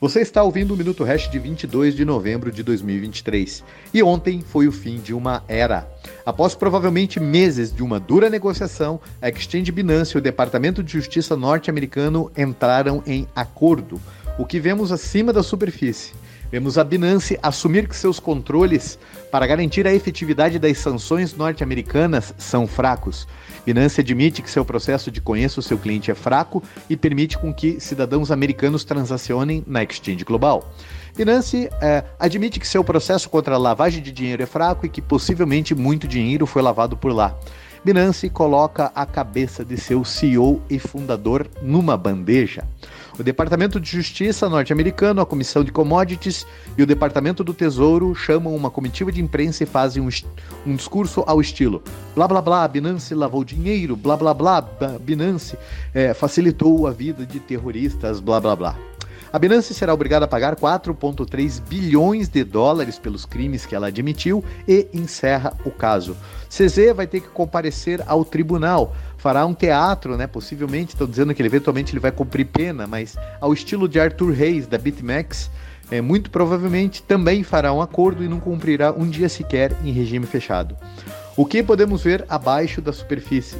Você está ouvindo o Minuto Hash de 22 de novembro de 2023. E ontem foi o fim de uma era. Após provavelmente meses de uma dura negociação, a Exchange Binance e o Departamento de Justiça norte-americano entraram em acordo. O que vemos acima da superfície Vemos a Binance assumir que seus controles para garantir a efetividade das sanções norte-americanas são fracos. Binance admite que seu processo de conheça o seu cliente é fraco e permite com que cidadãos americanos transacionem na exchange global. Binance é, admite que seu processo contra a lavagem de dinheiro é fraco e que possivelmente muito dinheiro foi lavado por lá. Binance coloca a cabeça de seu CEO e fundador numa bandeja. O Departamento de Justiça norte-americano, a Comissão de Commodities e o Departamento do Tesouro chamam uma comitiva de imprensa e fazem um, um discurso ao estilo: blá blá blá, Binance lavou dinheiro, blá blá blá, Binance é, facilitou a vida de terroristas, blá blá blá. A Binance será obrigada a pagar 4,3 bilhões de dólares pelos crimes que ela admitiu e encerra o caso. CZ vai ter que comparecer ao tribunal, fará um teatro, né? Possivelmente, estão dizendo que ele, eventualmente ele vai cumprir pena, mas ao estilo de Arthur Reis, da BitMEX, é, muito provavelmente também fará um acordo e não cumprirá um dia sequer em regime fechado. O que podemos ver abaixo da superfície?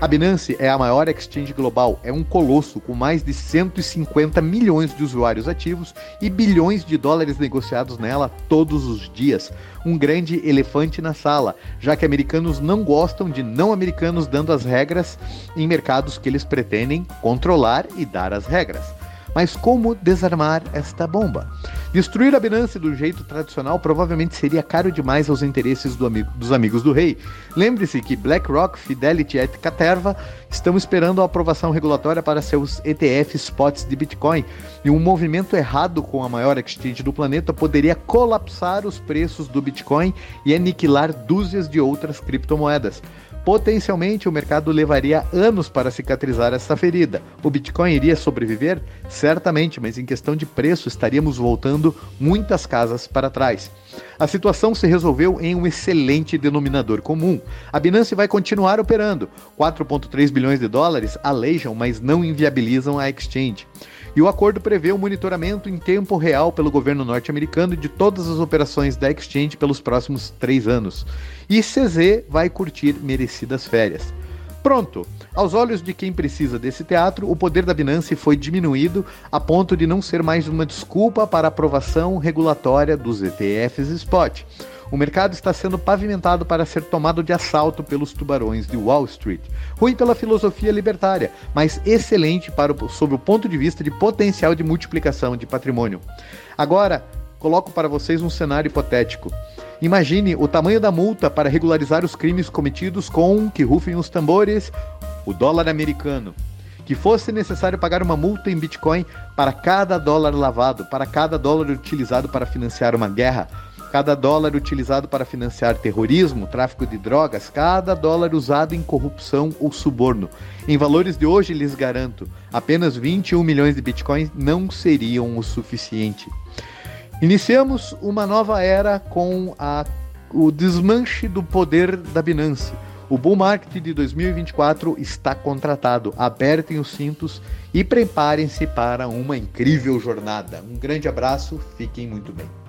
A Binance é a maior exchange global, é um colosso com mais de 150 milhões de usuários ativos e bilhões de dólares negociados nela todos os dias. Um grande elefante na sala, já que americanos não gostam de não americanos dando as regras em mercados que eles pretendem controlar e dar as regras. Mas como desarmar esta bomba? Destruir a Binance do jeito tradicional provavelmente seria caro demais aos interesses do amigo, dos amigos do rei. Lembre-se que BlackRock, Fidelity e Caterva estão esperando a aprovação regulatória para seus ETF spots de Bitcoin, e um movimento errado com a maior exchange do planeta poderia colapsar os preços do Bitcoin e aniquilar dúzias de outras criptomoedas. Potencialmente, o mercado levaria anos para cicatrizar essa ferida. O Bitcoin iria sobreviver? Certamente, mas em questão de preço, estaríamos voltando muitas casas para trás. A situação se resolveu em um excelente denominador comum. A Binance vai continuar operando. 4,3 bilhões de dólares aleijam, mas não inviabilizam a exchange. E o acordo prevê o monitoramento em tempo real pelo governo norte-americano de todas as operações da exchange pelos próximos três anos. E CZ vai curtir merecidas férias. Pronto! Aos olhos de quem precisa desse teatro, o poder da Binance foi diminuído a ponto de não ser mais uma desculpa para aprovação regulatória dos ETFs spot. O mercado está sendo pavimentado para ser tomado de assalto pelos tubarões de Wall Street. Ruim pela filosofia libertária, mas excelente para o, sob o ponto de vista de potencial de multiplicação de patrimônio. Agora, coloco para vocês um cenário hipotético. Imagine o tamanho da multa para regularizar os crimes cometidos com, que rufem os tambores, o dólar americano. Que fosse necessário pagar uma multa em Bitcoin para cada dólar lavado, para cada dólar utilizado para financiar uma guerra, cada dólar utilizado para financiar terrorismo, tráfico de drogas, cada dólar usado em corrupção ou suborno. Em valores de hoje, lhes garanto, apenas 21 milhões de bitcoins não seriam o suficiente. Iniciamos uma nova era com a, o desmanche do poder da Binance. O bull market de 2024 está contratado. Apertem os cintos e preparem-se para uma incrível jornada. Um grande abraço, fiquem muito bem.